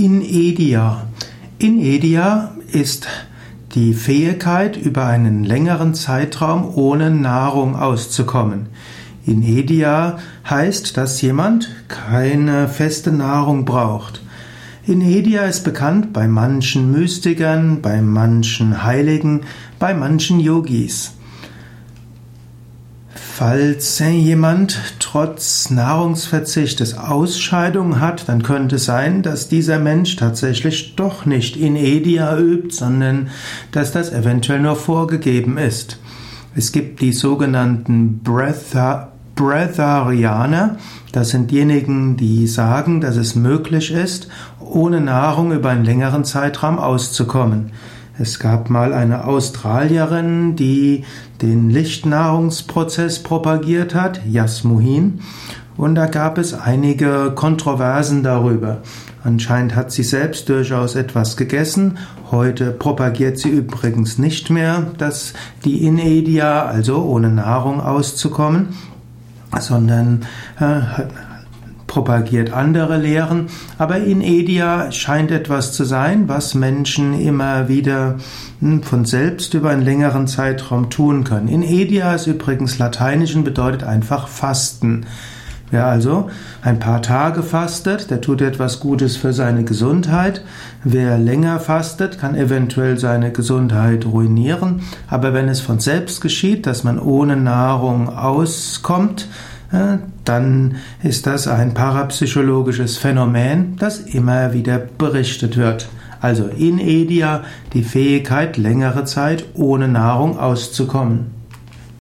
Inedia. Inedia ist die Fähigkeit, über einen längeren Zeitraum ohne Nahrung auszukommen. Inedia heißt, dass jemand keine feste Nahrung braucht. Inedia ist bekannt bei manchen Mystikern, bei manchen Heiligen, bei manchen Yogis. Falls jemand trotz Nahrungsverzichtes Ausscheidung hat, dann könnte es sein, dass dieser Mensch tatsächlich doch nicht in Edia übt, sondern dass das eventuell nur vorgegeben ist. Es gibt die sogenannten Breatharianer, das sind diejenigen, die sagen, dass es möglich ist, ohne Nahrung über einen längeren Zeitraum auszukommen. Es gab mal eine Australierin, die den Lichtnahrungsprozess propagiert hat, Jasmuhin, und da gab es einige Kontroversen darüber. Anscheinend hat sie selbst durchaus etwas gegessen. Heute propagiert sie übrigens nicht mehr, dass die Inedia, also ohne Nahrung auszukommen, sondern äh, propagiert andere Lehren, aber in Edia scheint etwas zu sein, was Menschen immer wieder hm, von selbst über einen längeren Zeitraum tun können. In Edia ist übrigens lateinisch und bedeutet einfach Fasten. Wer also ein paar Tage fastet, der tut etwas Gutes für seine Gesundheit. Wer länger fastet, kann eventuell seine Gesundheit ruinieren. Aber wenn es von selbst geschieht, dass man ohne Nahrung auskommt, dann ist das ein parapsychologisches Phänomen, das immer wieder berichtet wird. Also in Edia die Fähigkeit, längere Zeit ohne Nahrung auszukommen.